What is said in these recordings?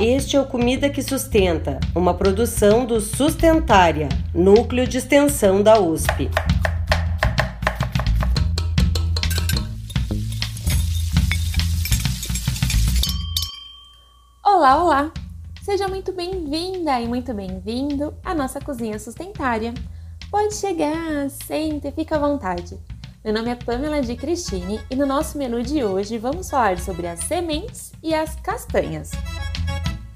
Este é o Comida que Sustenta, uma produção do Sustentária, núcleo de extensão da USP. Olá, olá! Seja muito bem-vinda e muito bem-vindo à nossa cozinha sustentária. Pode chegar, senta e fica à vontade. Meu nome é Pamela de Cristine e no nosso menu de hoje vamos falar sobre as sementes e as castanhas.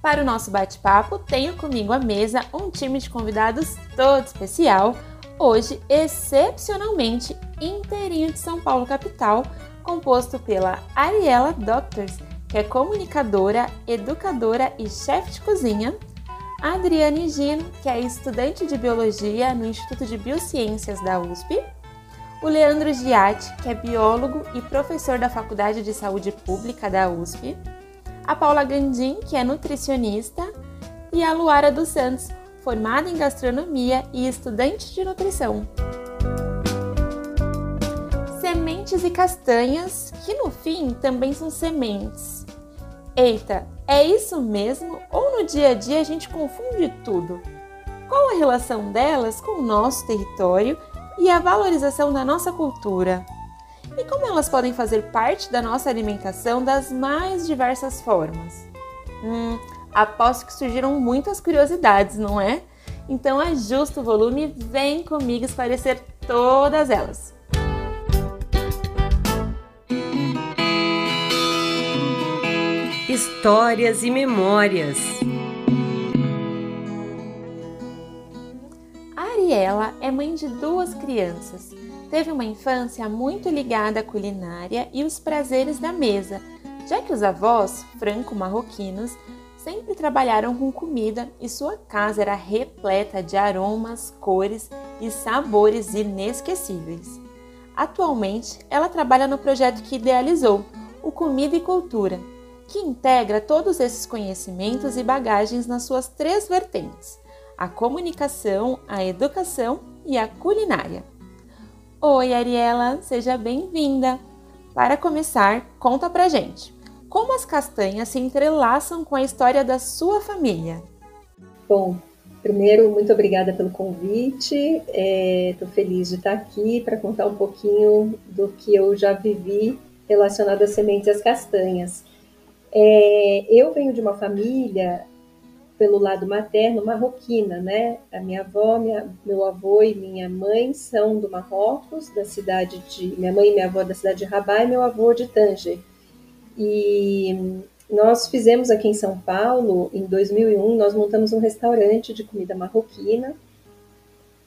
Para o nosso bate-papo, tenho comigo à mesa um time de convidados todo especial, hoje excepcionalmente inteirinho de São Paulo capital, composto pela Ariela Doctors, que é comunicadora, educadora e chefe de cozinha, Adriane Gino, que é estudante de biologia no Instituto de Biociências da USP, o Leandro Giatti, que é biólogo e professor da Faculdade de Saúde Pública da USP, a Paula Gandim, que é nutricionista, e a Luara dos Santos, formada em gastronomia e estudante de nutrição. Sementes e castanhas, que no fim também são sementes. Eita, é isso mesmo? Ou no dia a dia a gente confunde tudo? Qual a relação delas com o nosso território e a valorização da nossa cultura? e como elas podem fazer parte da nossa alimentação das mais diversas formas. Hum, aposto que surgiram muitas curiosidades, não é? Então ajusta o volume e vem comigo esclarecer todas elas. Histórias e memórias. A Ariela é mãe de duas crianças teve uma infância muito ligada à culinária e os prazeres da mesa, já que os avós, franco-marroquinos, sempre trabalharam com comida e sua casa era repleta de aromas, cores e sabores inesquecíveis. Atualmente, ela trabalha no projeto que idealizou, o Comida e Cultura, que integra todos esses conhecimentos e bagagens nas suas três vertentes: a comunicação, a educação e a culinária. Oi, Ariela, seja bem-vinda. Para começar, conta pra gente. Como as castanhas se entrelaçam com a história da sua família? Bom, primeiro, muito obrigada pelo convite. Estou é, feliz de estar aqui para contar um pouquinho do que eu já vivi relacionado às sementes e às castanhas. É, eu venho de uma família pelo lado materno, marroquina, né? A minha avó, minha, meu avô e minha mãe são do Marrocos, da cidade de. Minha mãe e minha avó da cidade de Rabat e meu avô de Tanger. E nós fizemos aqui em São Paulo, em 2001, nós montamos um restaurante de comida marroquina.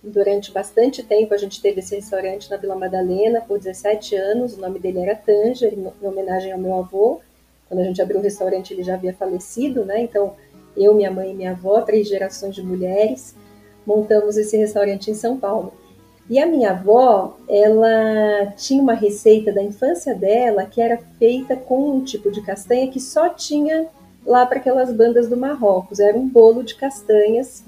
Durante bastante tempo a gente teve esse restaurante na Vila Madalena por 17 anos, o nome dele era Tanger, em homenagem ao meu avô. Quando a gente abriu o restaurante ele já havia falecido, né? Então eu, minha mãe e minha avó, três gerações de mulheres, montamos esse restaurante em São Paulo. E a minha avó, ela tinha uma receita da infância dela que era feita com um tipo de castanha que só tinha lá para aquelas bandas do Marrocos. Era um bolo de castanhas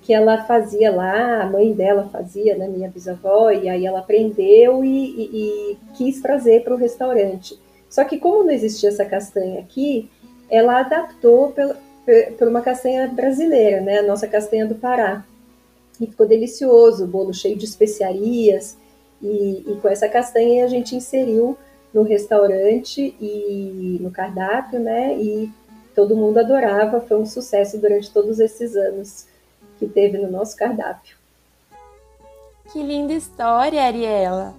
que ela fazia lá, a mãe dela fazia, né, minha bisavó, e aí ela aprendeu e, e, e quis trazer para o restaurante. Só que como não existia essa castanha aqui, ela adaptou por uma castanha brasileira, né? A nossa castanha do Pará. E ficou delicioso, o bolo cheio de especiarias. E, e com essa castanha a gente inseriu no restaurante e no cardápio, né? E todo mundo adorava, foi um sucesso durante todos esses anos que teve no nosso cardápio. Que linda história, Ariela!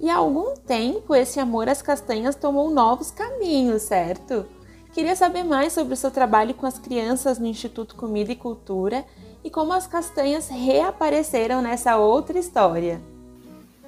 E há algum tempo esse amor às castanhas tomou novos caminhos, certo? Queria saber mais sobre o seu trabalho com as crianças no Instituto Comida e Cultura e como as castanhas reapareceram nessa outra história.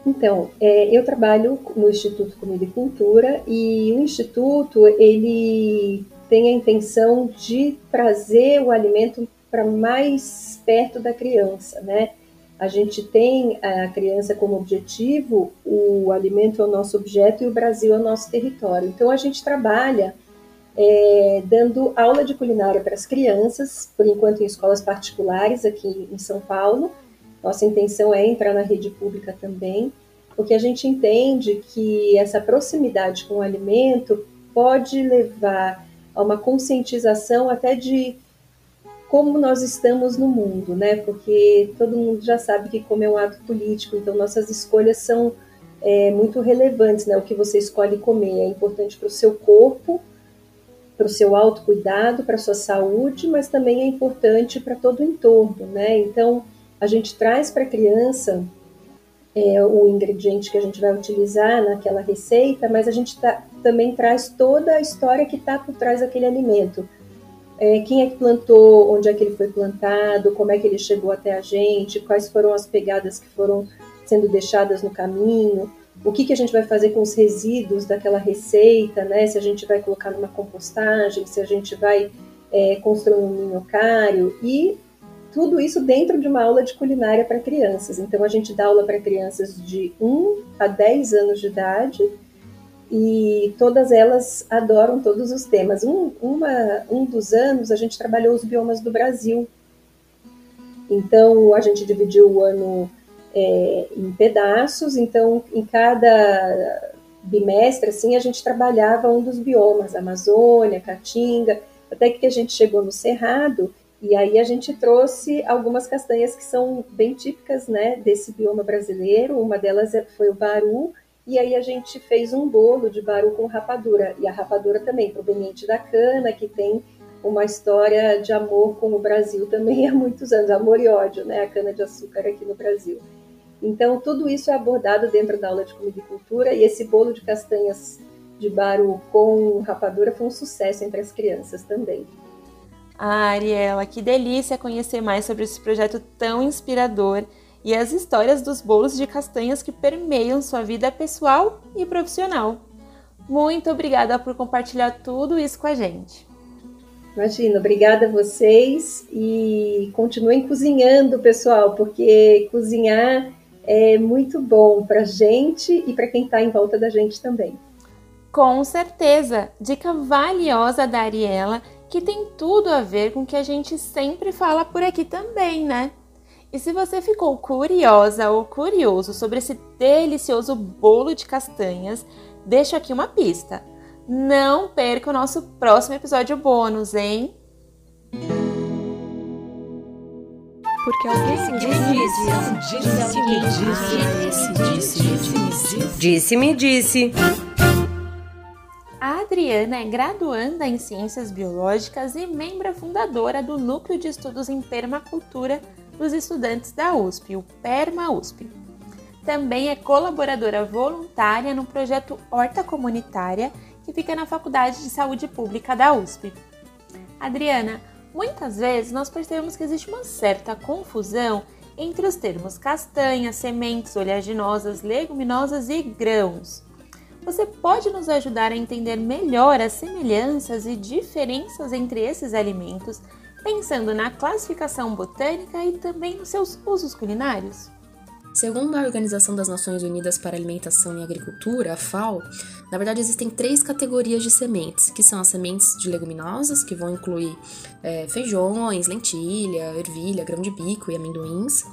Então, é, eu trabalho no Instituto Comida e Cultura e o Instituto ele tem a intenção de trazer o alimento para mais perto da criança, né? A gente tem a criança como objetivo, o alimento é o nosso objeto e o Brasil é o nosso território. Então a gente trabalha é, dando aula de culinária para as crianças, por enquanto em escolas particulares aqui em São Paulo. Nossa intenção é entrar na rede pública também, porque a gente entende que essa proximidade com o alimento pode levar a uma conscientização até de como nós estamos no mundo, né? Porque todo mundo já sabe que comer é um ato político, então nossas escolhas são é, muito relevantes, né? O que você escolhe comer é importante para o seu corpo, para o seu autocuidado, para a sua saúde, mas também é importante para todo o entorno, né? Então a gente traz para a criança é, o ingrediente que a gente vai utilizar naquela receita, mas a gente tá, também traz toda a história que está por trás daquele alimento. É, quem é que plantou, onde é que ele foi plantado, como é que ele chegou até a gente, quais foram as pegadas que foram sendo deixadas no caminho, o que, que a gente vai fazer com os resíduos daquela receita, né? Se a gente vai colocar numa compostagem, se a gente vai é, construir um minhocário e tudo isso dentro de uma aula de culinária para crianças. Então, a gente dá aula para crianças de 1 a 10 anos de idade e todas elas adoram todos os temas. Um, uma, um dos anos, a gente trabalhou os biomas do Brasil. Então, a gente dividiu o ano é, em pedaços, então, em cada bimestre, assim, a gente trabalhava um dos biomas, Amazônia, Caatinga, até que a gente chegou no Cerrado, e aí a gente trouxe algumas castanhas que são bem típicas né, desse bioma brasileiro. Uma delas é, foi o baru, e aí a gente fez um bolo de baru com rapadura. E a rapadura também, proveniente da cana, que tem uma história de amor com o Brasil também há muitos anos, amor e ódio, né? A cana de açúcar aqui no Brasil. Então, tudo isso é abordado dentro da aula de comida e cultura, e esse bolo de castanhas de baru com rapadura foi um sucesso entre as crianças também. Ah, Ariela, que delícia conhecer mais sobre esse projeto tão inspirador e as histórias dos bolos de castanhas que permeiam sua vida pessoal e profissional. Muito obrigada por compartilhar tudo isso com a gente. Imagina, obrigada a vocês e continuem cozinhando, pessoal, porque cozinhar é muito bom para a gente e para quem está em volta da gente também. Com certeza! Dica valiosa da Ariela que tem tudo a ver com o que a gente sempre fala por aqui também, né? E se você ficou curiosa ou curioso sobre esse delicioso bolo de castanhas, deixo aqui uma pista. Não perca o nosso próximo episódio bônus, hein? Porque alguém disse, disse-me disse. A Adriana é graduanda em Ciências Biológicas e membro fundadora do Núcleo de Estudos em Permacultura dos Estudantes da USP, o PERMA USP. Também é colaboradora voluntária no projeto Horta Comunitária, que fica na Faculdade de Saúde Pública da USP. Adriana, muitas vezes nós percebemos que existe uma certa confusão entre os termos castanha, sementes oleaginosas, leguminosas e grãos. Você pode nos ajudar a entender melhor as semelhanças e diferenças entre esses alimentos, pensando na classificação botânica e também nos seus usos culinários? Segundo a Organização das Nações Unidas para Alimentação e Agricultura, a FAO, na verdade existem três categorias de sementes, que são as sementes de leguminosas, que vão incluir é, feijões, lentilha, ervilha, grão de bico e amendoins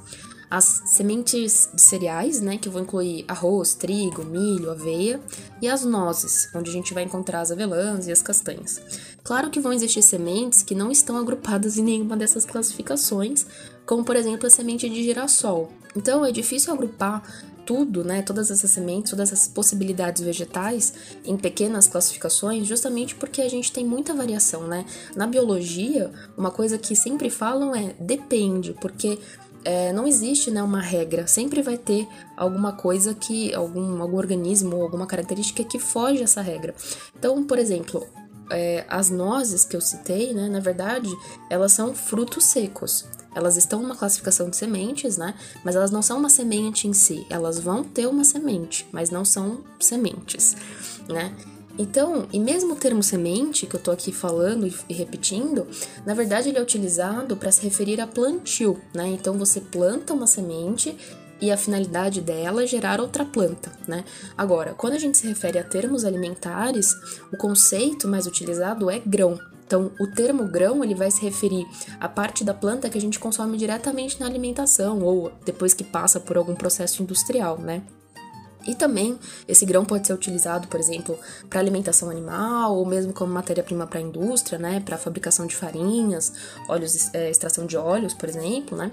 as sementes de cereais, né, que vão incluir arroz, trigo, milho, aveia, e as nozes, onde a gente vai encontrar as avelãs e as castanhas. Claro que vão existir sementes que não estão agrupadas em nenhuma dessas classificações, como por exemplo a semente de girassol. Então é difícil agrupar tudo, né, todas essas sementes, todas essas possibilidades vegetais em pequenas classificações, justamente porque a gente tem muita variação, né? Na biologia, uma coisa que sempre falam é depende, porque é, não existe né, uma regra, sempre vai ter alguma coisa que, algum, algum organismo ou alguma característica que foge essa regra. Então, por exemplo, é, as nozes que eu citei, né, na verdade, elas são frutos secos. Elas estão numa classificação de sementes, né? Mas elas não são uma semente em si. Elas vão ter uma semente, mas não são sementes, né? Então, e mesmo o termo semente, que eu tô aqui falando e repetindo, na verdade ele é utilizado para se referir a plantio, né? Então você planta uma semente e a finalidade dela é gerar outra planta, né? Agora, quando a gente se refere a termos alimentares, o conceito mais utilizado é grão. Então, o termo grão ele vai se referir à parte da planta que a gente consome diretamente na alimentação ou depois que passa por algum processo industrial, né? E também esse grão pode ser utilizado, por exemplo, para alimentação animal ou mesmo como matéria-prima para a indústria, né, para fabricação de farinhas, óleos, é, extração de óleos, por exemplo, né.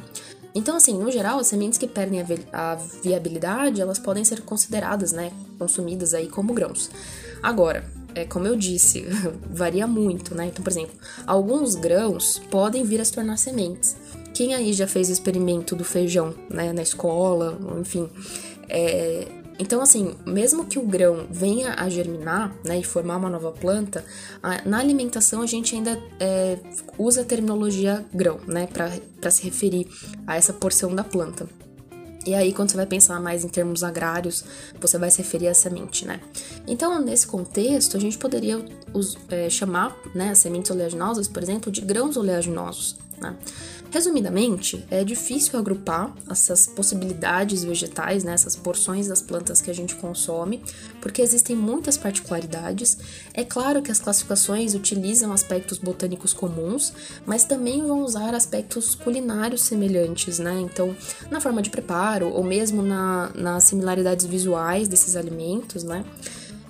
Então, assim, no geral, as sementes que perdem a viabilidade, elas podem ser consideradas, né, consumidas aí como grãos. Agora, é como eu disse, varia muito, né? Então, por exemplo, alguns grãos podem vir a se tornar sementes. Quem aí já fez o experimento do feijão, né, na escola, enfim, é, então, assim, mesmo que o grão venha a germinar né, e formar uma nova planta, a, na alimentação a gente ainda é, usa a terminologia grão, né, para se referir a essa porção da planta. E aí, quando você vai pensar mais em termos agrários, você vai se referir à semente, né? Então, nesse contexto, a gente poderia é, chamar né, as sementes oleaginosas, por exemplo, de grãos oleaginosos, né? Resumidamente, é difícil agrupar essas possibilidades vegetais, né, essas porções das plantas que a gente consome, porque existem muitas particularidades. É claro que as classificações utilizam aspectos botânicos comuns, mas também vão usar aspectos culinários semelhantes, né? Então, na forma de preparo ou mesmo na, nas similaridades visuais desses alimentos, né?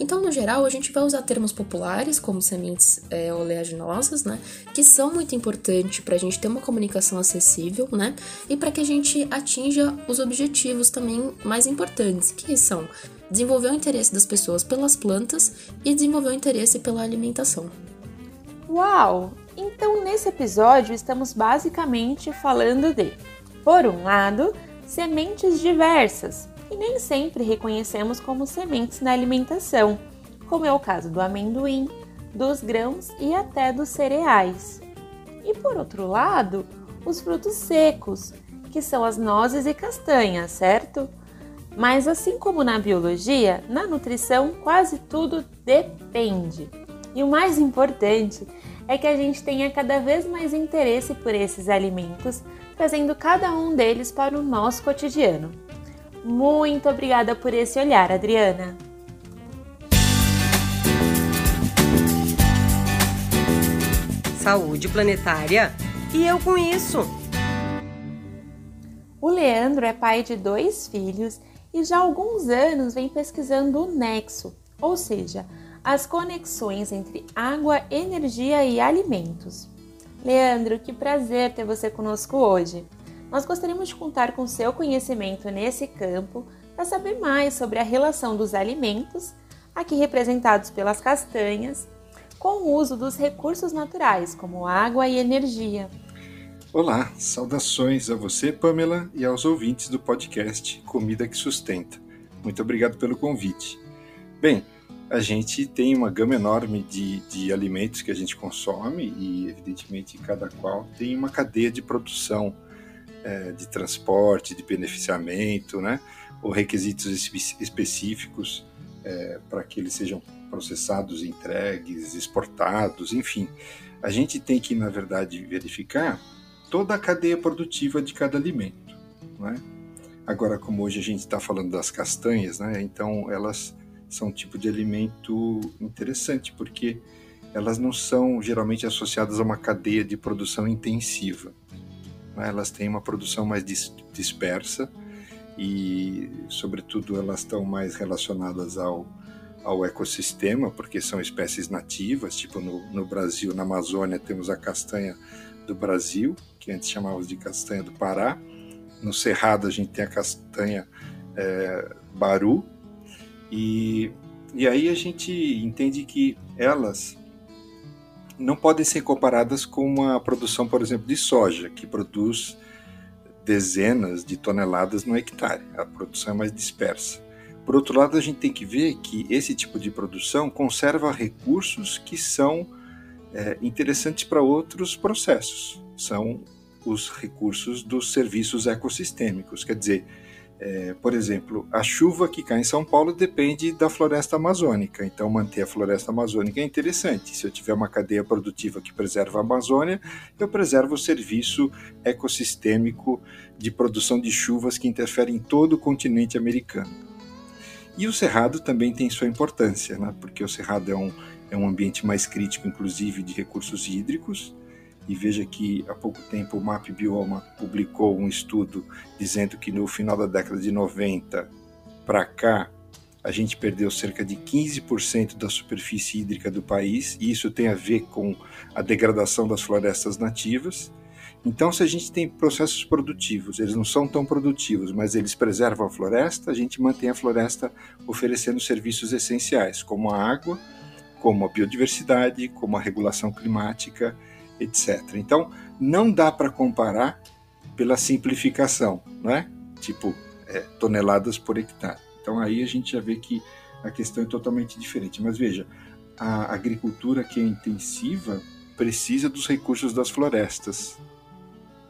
Então, no geral, a gente vai usar termos populares, como sementes é, oleaginosas, né? Que são muito importantes para a gente ter uma comunicação acessível, né? E para que a gente atinja os objetivos também mais importantes, que são desenvolver o interesse das pessoas pelas plantas e desenvolver o interesse pela alimentação. Uau! Então, nesse episódio, estamos basicamente falando de, por um lado, sementes diversas, e nem sempre reconhecemos como sementes na alimentação, como é o caso do amendoim, dos grãos e até dos cereais. E por outro lado, os frutos secos, que são as nozes e castanhas, certo? Mas assim como na biologia, na nutrição quase tudo depende. E o mais importante é que a gente tenha cada vez mais interesse por esses alimentos, trazendo cada um deles para o nosso cotidiano. Muito obrigada por esse olhar, Adriana. Saúde planetária e eu com isso. O Leandro é pai de dois filhos e já há alguns anos vem pesquisando o nexo, ou seja, as conexões entre água, energia e alimentos. Leandro, que prazer ter você conosco hoje nós gostaríamos de contar com seu conhecimento nesse campo para saber mais sobre a relação dos alimentos, aqui representados pelas castanhas, com o uso dos recursos naturais, como água e energia. Olá, saudações a você, Pamela, e aos ouvintes do podcast Comida que Sustenta. Muito obrigado pelo convite. Bem, a gente tem uma gama enorme de, de alimentos que a gente consome e, evidentemente, cada qual tem uma cadeia de produção é, de transporte, de beneficiamento, né? ou requisitos espe específicos é, para que eles sejam processados, entregues, exportados, enfim. A gente tem que, na verdade, verificar toda a cadeia produtiva de cada alimento. Né? Agora, como hoje a gente está falando das castanhas, né? então elas são um tipo de alimento interessante, porque elas não são geralmente associadas a uma cadeia de produção intensiva né? elas têm uma produção mais dispersa e, sobretudo, elas estão mais relacionadas ao, ao ecossistema, porque são espécies nativas, tipo no, no Brasil, na Amazônia, temos a castanha do Brasil, que antes chamávamos de castanha do Pará. No Cerrado, a gente tem a castanha é, Baru. E, e aí a gente entende que elas não podem ser comparadas com uma produção, por exemplo, de soja, que produz dezenas de toneladas no hectare. A produção é mais dispersa. Por outro lado, a gente tem que ver que esse tipo de produção conserva recursos que são é, interessantes para outros processos. São os recursos dos serviços ecossistêmicos. Quer dizer, é, por exemplo, a chuva que cai em São Paulo depende da floresta amazônica, então manter a floresta amazônica é interessante. Se eu tiver uma cadeia produtiva que preserva a Amazônia, eu preservo o serviço ecossistêmico de produção de chuvas que interfere em todo o continente americano. E o cerrado também tem sua importância, né? porque o cerrado é um, é um ambiente mais crítico, inclusive, de recursos hídricos, e veja que há pouco tempo o MAP Bioma publicou um estudo dizendo que no final da década de 90 para cá, a gente perdeu cerca de 15% da superfície hídrica do país, e isso tem a ver com a degradação das florestas nativas. Então, se a gente tem processos produtivos, eles não são tão produtivos, mas eles preservam a floresta, a gente mantém a floresta oferecendo serviços essenciais, como a água, como a biodiversidade, como a regulação climática, etc. Então, não dá para comparar pela simplificação, não é? Tipo, é, toneladas por hectare. Então aí a gente já vê que a questão é totalmente diferente. Mas veja, a agricultura que é intensiva precisa dos recursos das florestas.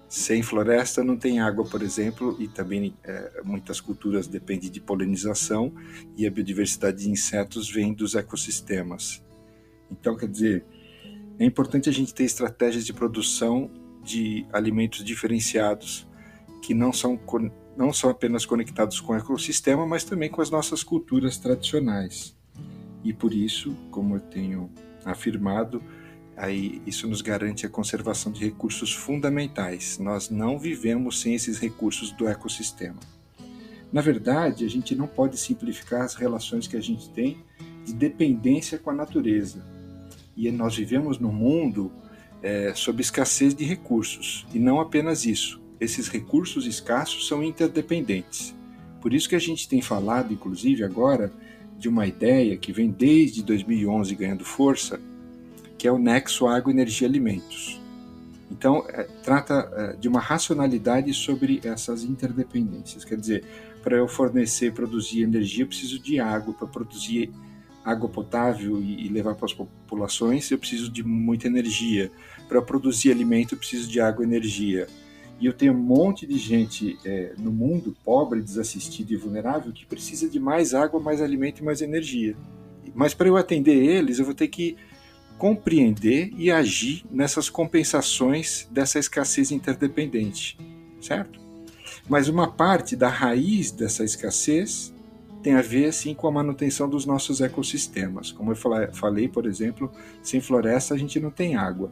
Sem floresta não tem água, por exemplo, e também é, muitas culturas dependem de polinização e a biodiversidade de insetos vem dos ecossistemas. Então, quer dizer, é importante a gente ter estratégias de produção de alimentos diferenciados que não são não são apenas conectados com o ecossistema, mas também com as nossas culturas tradicionais. E por isso, como eu tenho afirmado, aí isso nos garante a conservação de recursos fundamentais. Nós não vivemos sem esses recursos do ecossistema. Na verdade, a gente não pode simplificar as relações que a gente tem de dependência com a natureza. E nós vivemos num mundo é, sob escassez de recursos, e não apenas isso esses recursos escassos são interdependentes. Por isso que a gente tem falado, inclusive agora, de uma ideia que vem desde 2011 ganhando força, que é o nexo água, energia, alimentos. Então, é, trata é, de uma racionalidade sobre essas interdependências. Quer dizer, para eu fornecer, produzir energia, eu preciso de água. Para produzir água potável e, levar para as populações, eu preciso de muita energia. Para produzir alimento, eu preciso de água e energia. E eu tenho um monte de gente é, no mundo pobre, desassistido e vulnerável que precisa de mais água, mais alimento e mais energia. Mas para eu atender eles, eu vou ter que compreender e agir nessas compensações dessa escassez interdependente, certo? Mas uma parte da raiz dessa escassez tem a ver sim com a manutenção dos nossos ecossistemas. Como eu falei, por exemplo, sem floresta a gente não tem água.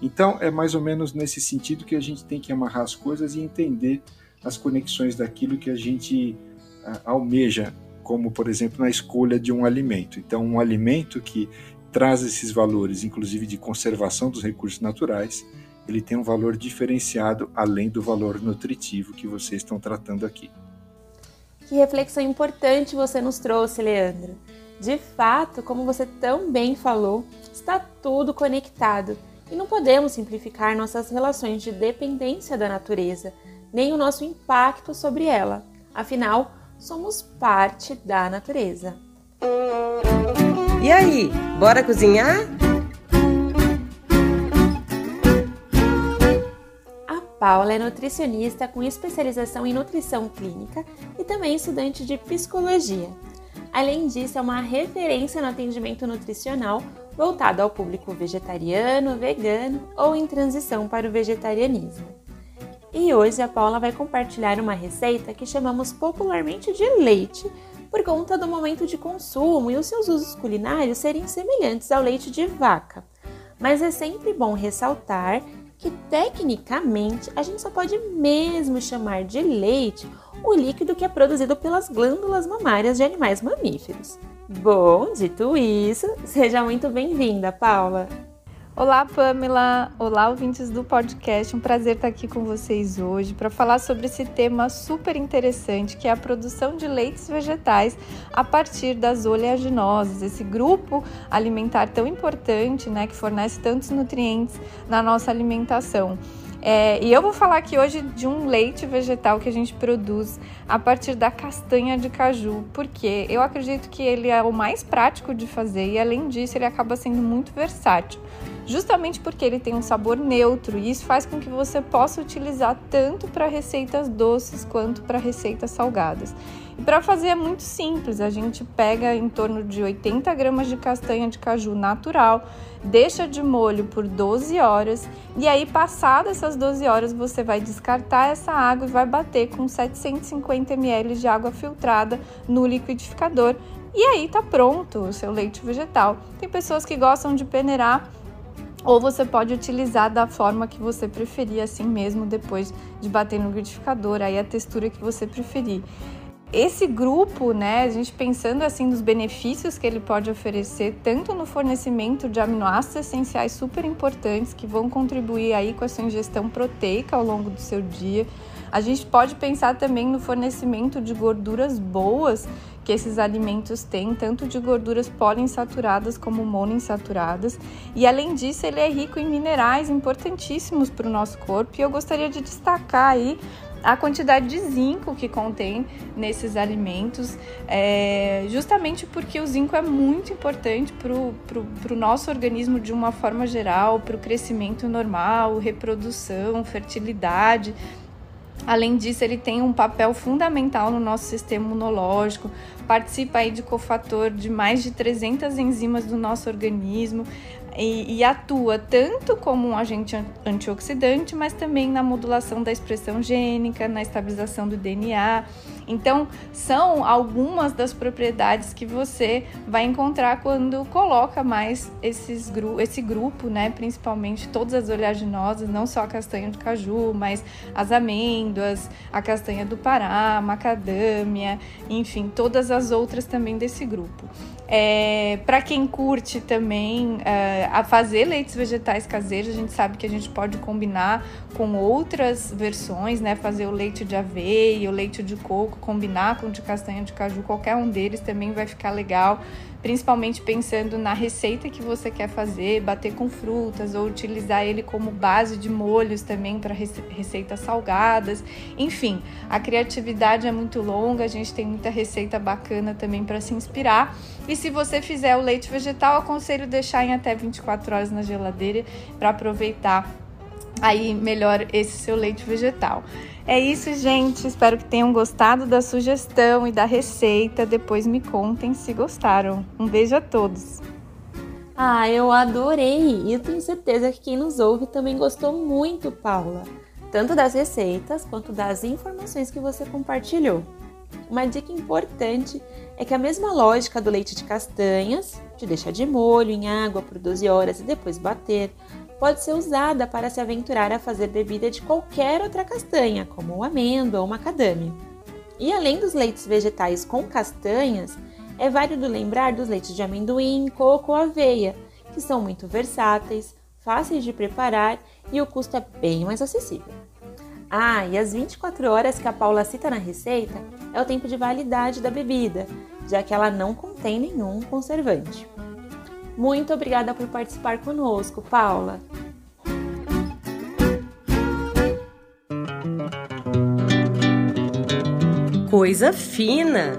Então, é mais ou menos nesse sentido que a gente tem que amarrar as coisas e entender as conexões daquilo que a gente uh, almeja, como, por exemplo, na escolha de um alimento. Então, um alimento que traz esses valores, inclusive de conservação dos recursos naturais, ele tem um valor diferenciado além do valor nutritivo que vocês estão tratando aqui. Que reflexão importante você nos trouxe, Leandro. De fato, como você tão bem falou, está tudo conectado e não podemos simplificar nossas relações de dependência da natureza, nem o nosso impacto sobre ela. Afinal, somos parte da natureza. E aí, bora cozinhar? Paula é nutricionista com especialização em nutrição clínica e também estudante de psicologia. Além disso, é uma referência no atendimento nutricional voltado ao público vegetariano, vegano ou em transição para o vegetarianismo. E hoje a Paula vai compartilhar uma receita que chamamos popularmente de leite, por conta do momento de consumo e os seus usos culinários serem semelhantes ao leite de vaca. Mas é sempre bom ressaltar que tecnicamente a gente só pode mesmo chamar de leite o líquido que é produzido pelas glândulas mamárias de animais mamíferos. Bom, dito isso, seja muito bem-vinda, Paula. Olá, Pamela! Olá, ouvintes do podcast. Um prazer estar aqui com vocês hoje para falar sobre esse tema super interessante que é a produção de leites vegetais a partir das oleaginosas, esse grupo alimentar tão importante, né, que fornece tantos nutrientes na nossa alimentação. É, e eu vou falar aqui hoje de um leite vegetal que a gente produz a partir da castanha de caju, porque eu acredito que ele é o mais prático de fazer e, além disso, ele acaba sendo muito versátil justamente porque ele tem um sabor neutro e isso faz com que você possa utilizar tanto para receitas doces quanto para receitas salgadas. E para fazer é muito simples, a gente pega em torno de 80 gramas de castanha de caju natural, deixa de molho por 12 horas e aí, passadas essas 12 horas, você vai descartar essa água e vai bater com 750 ml de água filtrada no liquidificador. E aí tá pronto o seu leite vegetal. Tem pessoas que gostam de peneirar ou você pode utilizar da forma que você preferir, assim mesmo, depois de bater no liquidificador, aí a textura que você preferir. esse grupo, né, a gente pensando assim nos benefícios que ele pode oferecer, tanto no fornecimento de aminoácidos essenciais super importantes que vão contribuir aí com a sua ingestão proteica ao longo do seu dia. A gente pode pensar também no fornecimento de gorduras boas que esses alimentos têm, tanto de gorduras poliinsaturadas como monoinsaturadas. E além disso, ele é rico em minerais importantíssimos para o nosso corpo. E eu gostaria de destacar aí a quantidade de zinco que contém nesses alimentos, é, justamente porque o zinco é muito importante para o nosso organismo de uma forma geral, para o crescimento normal, reprodução, fertilidade. Além disso, ele tem um papel fundamental no nosso sistema imunológico, participa aí de cofator de mais de 300 enzimas do nosso organismo, e, e, atua tanto como um agente antioxidante, mas também na modulação da expressão gênica, na estabilização do DNA. Então, são algumas das propriedades que você vai encontrar quando coloca mais esses, esse grupo, né? Principalmente todas as oleaginosas, não só a castanha de caju, mas as amêndoas, a castanha do Pará, a macadâmia, enfim, todas as outras também desse grupo. É, para quem curte também é, a fazer leites vegetais caseiros, a gente sabe que a gente pode combinar com outras versões, né? Fazer o leite de aveia, o leite de coco, combinar com de castanha de caju, qualquer um deles também vai ficar legal principalmente pensando na receita que você quer fazer, bater com frutas ou utilizar ele como base de molhos também para receitas salgadas. Enfim, a criatividade é muito longa, a gente tem muita receita bacana também para se inspirar. E se você fizer o leite vegetal, aconselho deixar em até 24 horas na geladeira para aproveitar aí melhor esse seu leite vegetal. É isso, gente. Espero que tenham gostado da sugestão e da receita. Depois me contem se gostaram. Um beijo a todos. Ah, eu adorei! E eu tenho certeza que quem nos ouve também gostou muito, Paula. Tanto das receitas quanto das informações que você compartilhou. Uma dica importante é que a mesma lógica do leite de castanhas, de deixar de molho em água por 12 horas e depois bater, pode ser usada para se aventurar a fazer bebida de qualquer outra castanha, como amêndoa ou macadâmia. E além dos leites vegetais com castanhas, é válido lembrar dos leites de amendoim, coco ou aveia, que são muito versáteis, fáceis de preparar e o custo é bem mais acessível. Ah, e as 24 horas que a Paula cita na receita é o tempo de validade da bebida, já que ela não contém nenhum conservante. Muito obrigada por participar conosco, Paula. Coisa fina!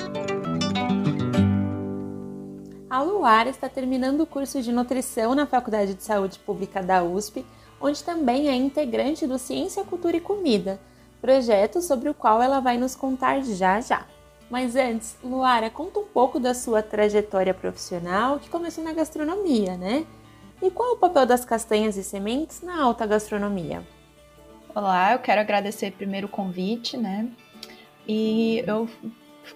A Luara está terminando o curso de nutrição na Faculdade de Saúde Pública da USP, onde também é integrante do Ciência, Cultura e Comida, projeto sobre o qual ela vai nos contar já já. Mas antes, Luara, conta um pouco da sua trajetória profissional que começou na gastronomia, né? E qual o papel das castanhas e sementes na alta gastronomia? Olá, eu quero agradecer primeiro o convite, né? E eu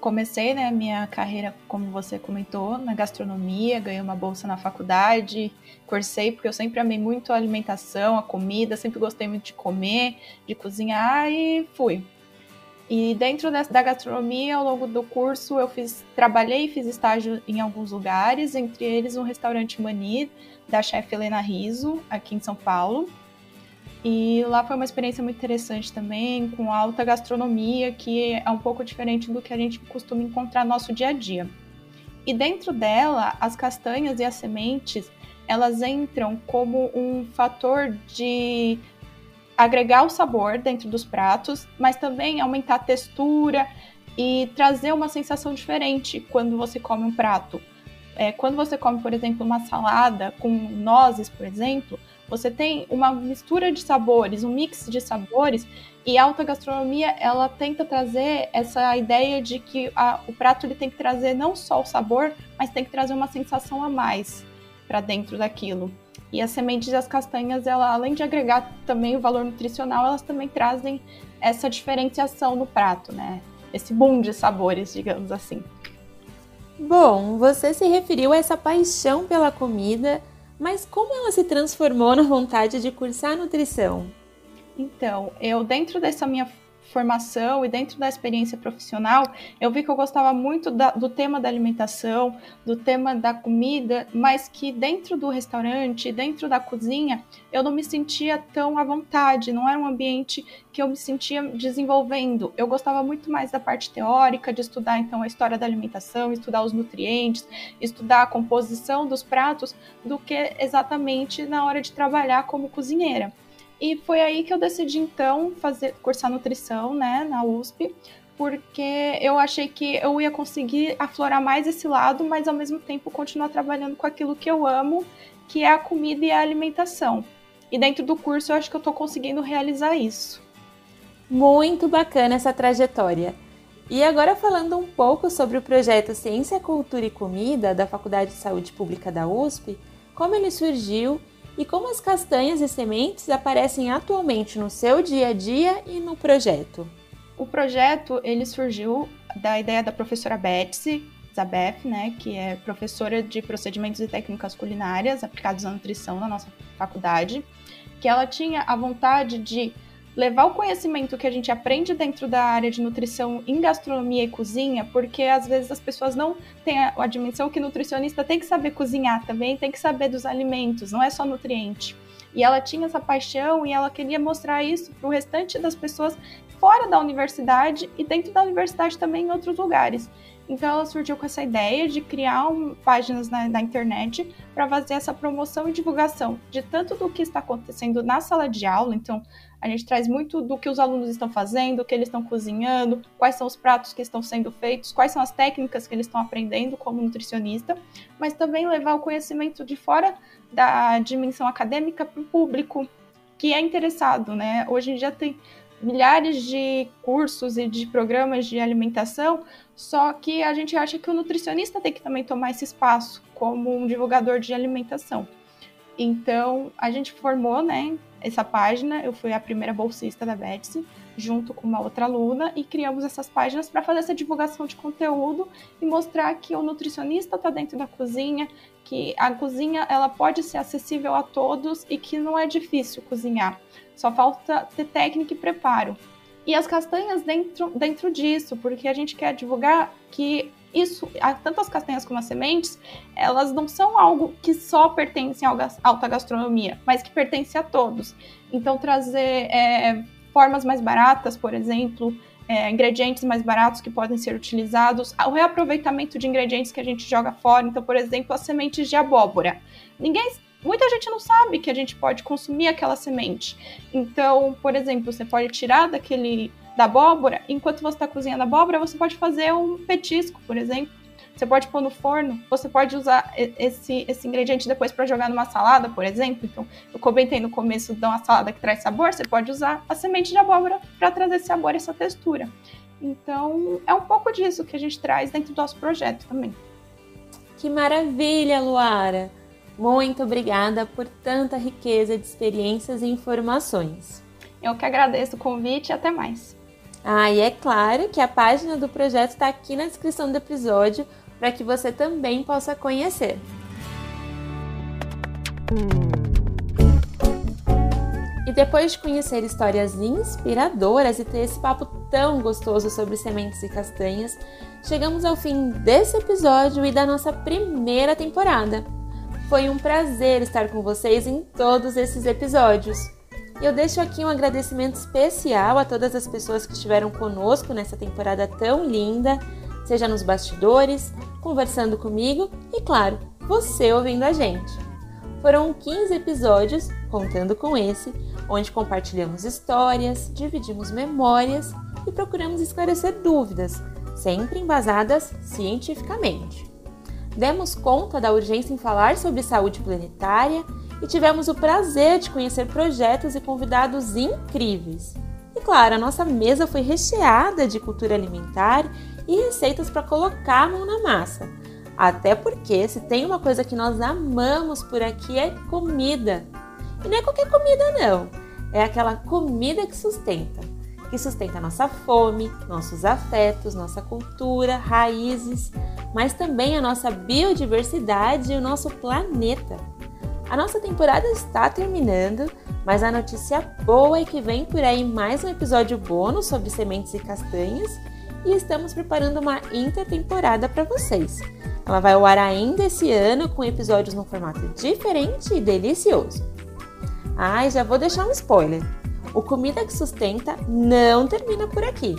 comecei né, minha carreira, como você comentou, na gastronomia, ganhei uma bolsa na faculdade, cursei porque eu sempre amei muito a alimentação, a comida, sempre gostei muito de comer, de cozinhar e fui. E dentro da gastronomia, ao longo do curso, eu fiz, trabalhei e fiz estágio em alguns lugares, entre eles um restaurante Mani, da chefe Helena Riso, aqui em São Paulo. E lá foi uma experiência muito interessante também, com alta gastronomia, que é um pouco diferente do que a gente costuma encontrar no nosso dia a dia. E dentro dela, as castanhas e as sementes, elas entram como um fator de agregar o sabor dentro dos pratos, mas também aumentar a textura e trazer uma sensação diferente quando você come um prato. É, quando você come, por exemplo, uma salada com nozes, por exemplo, você tem uma mistura de sabores, um mix de sabores, e a alta gastronomia ela tenta trazer essa ideia de que a, o prato ele tem que trazer não só o sabor, mas tem que trazer uma sensação a mais para dentro daquilo. E as sementes das castanhas, ela, além de agregar também o valor nutricional, elas também trazem essa diferenciação no prato, né? Esse boom de sabores, digamos assim. Bom, você se referiu a essa paixão pela comida, mas como ela se transformou na vontade de cursar nutrição? Então, eu dentro dessa minha formação e dentro da experiência profissional, eu vi que eu gostava muito da, do tema da alimentação, do tema da comida, mas que dentro do restaurante, dentro da cozinha, eu não me sentia tão à vontade, não era um ambiente que eu me sentia desenvolvendo. Eu gostava muito mais da parte teórica, de estudar então a história da alimentação, estudar os nutrientes, estudar a composição dos pratos, do que exatamente na hora de trabalhar como cozinheira. E foi aí que eu decidi então fazer cursar nutrição, né, na USP, porque eu achei que eu ia conseguir aflorar mais esse lado, mas ao mesmo tempo continuar trabalhando com aquilo que eu amo, que é a comida e a alimentação. E dentro do curso eu acho que eu estou conseguindo realizar isso. Muito bacana essa trajetória. E agora falando um pouco sobre o projeto Ciência, Cultura e Comida da Faculdade de Saúde Pública da USP, como ele surgiu e como as castanhas e sementes aparecem atualmente no seu dia a dia e no projeto. O projeto ele surgiu da ideia da professora Betsy Zabeth, né, que é professora de procedimentos e técnicas culinárias aplicados à nutrição na nossa faculdade, que ela tinha a vontade de levar o conhecimento que a gente aprende dentro da área de nutrição em gastronomia e cozinha, porque às vezes as pessoas não têm a, dimensão que nutricionista tem que saber cozinhar também, tem que saber dos alimentos, não é só nutriente. E ela tinha essa paixão e ela queria mostrar isso para o restante das pessoas fora da universidade e dentro da universidade também em outros lugares. Então ela surgiu com essa ideia de criar um, páginas na, na internet para fazer essa promoção e divulgação de tanto do que está acontecendo na sala de aula, então a gente traz muito do que os alunos estão fazendo, o que eles estão cozinhando, quais são os pratos que estão sendo feitos, quais são as técnicas que eles estão aprendendo como nutricionista, mas também levar o conhecimento de fora da dimensão acadêmica para o público que é interessado, né? Hoje em dia tem milhares de cursos e de programas de alimentação, só que a gente acha que o nutricionista tem que também tomar esse espaço como um divulgador de alimentação. Então, a gente formou, né, essa página, eu fui a primeira bolsista da Betsy, junto com uma outra aluna, e criamos essas páginas para fazer essa divulgação de conteúdo e mostrar que o nutricionista está dentro da cozinha, que a cozinha ela pode ser acessível a todos e que não é difícil cozinhar. Só falta ter técnica e preparo. E as castanhas dentro, dentro disso, porque a gente quer divulgar que isso, tanto as castanhas como as sementes, elas não são algo que só pertencem à alta gastronomia, mas que pertence a todos. Então, trazer é, formas mais baratas, por exemplo, é, ingredientes mais baratos que podem ser utilizados, o reaproveitamento de ingredientes que a gente joga fora. Então, por exemplo, as sementes de abóbora. Ninguém muita gente não sabe que a gente pode consumir aquela semente. Então, por exemplo, você pode tirar daquele da abóbora, enquanto você está cozinhando a abóbora, você pode fazer um petisco, por exemplo. Você pode pôr no forno, você pode usar esse, esse ingrediente depois para jogar numa salada, por exemplo. Então, eu comentei no começo de uma salada que traz sabor, você pode usar a semente de abóbora para trazer sabor e essa textura. Então, é um pouco disso que a gente traz dentro do nosso projeto também. Que maravilha, Luara! Muito obrigada por tanta riqueza de experiências e informações. Eu que agradeço o convite e até mais. Ah, e é claro que a página do projeto está aqui na descrição do episódio para que você também possa conhecer. E depois de conhecer histórias inspiradoras e ter esse papo tão gostoso sobre sementes e castanhas, chegamos ao fim desse episódio e da nossa primeira temporada. Foi um prazer estar com vocês em todos esses episódios. Eu deixo aqui um agradecimento especial a todas as pessoas que estiveram conosco nessa temporada tão linda, seja nos bastidores, conversando comigo e, claro, você ouvindo a gente. Foram 15 episódios, contando com esse, onde compartilhamos histórias, dividimos memórias e procuramos esclarecer dúvidas, sempre embasadas cientificamente. Demos conta da urgência em falar sobre saúde planetária e tivemos o prazer de conhecer projetos e convidados incríveis. E claro, a nossa mesa foi recheada de cultura alimentar e receitas para colocar a mão na massa. Até porque, se tem uma coisa que nós amamos por aqui é comida. E não é qualquer comida, não. É aquela comida que sustenta. Que sustenta nossa fome, nossos afetos, nossa cultura, raízes, mas também a nossa biodiversidade e o nosso planeta. A nossa temporada está terminando, Mas a notícia boa é que vem por aí mais um episódio bônus sobre sementes e castanhas e estamos preparando uma intertemporada para vocês. Ela vai ao ar ainda esse ano com episódios num formato diferente e delicioso. Ai, já vou deixar um spoiler. O Comida que Sustenta não termina por aqui.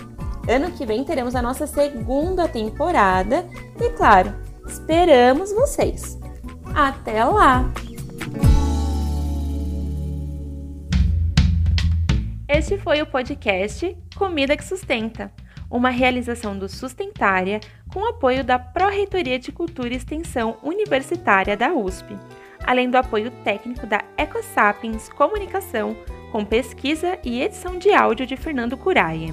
Ano que vem teremos a nossa segunda temporada e, claro, esperamos vocês. Até lá! Este foi o podcast Comida que Sustenta, uma realização do Sustentária com apoio da Pró-Reitoria de Cultura e Extensão Universitária da USP, além do apoio técnico da EcoSapiens Comunicação, com pesquisa e edição de áudio de Fernando Curaia.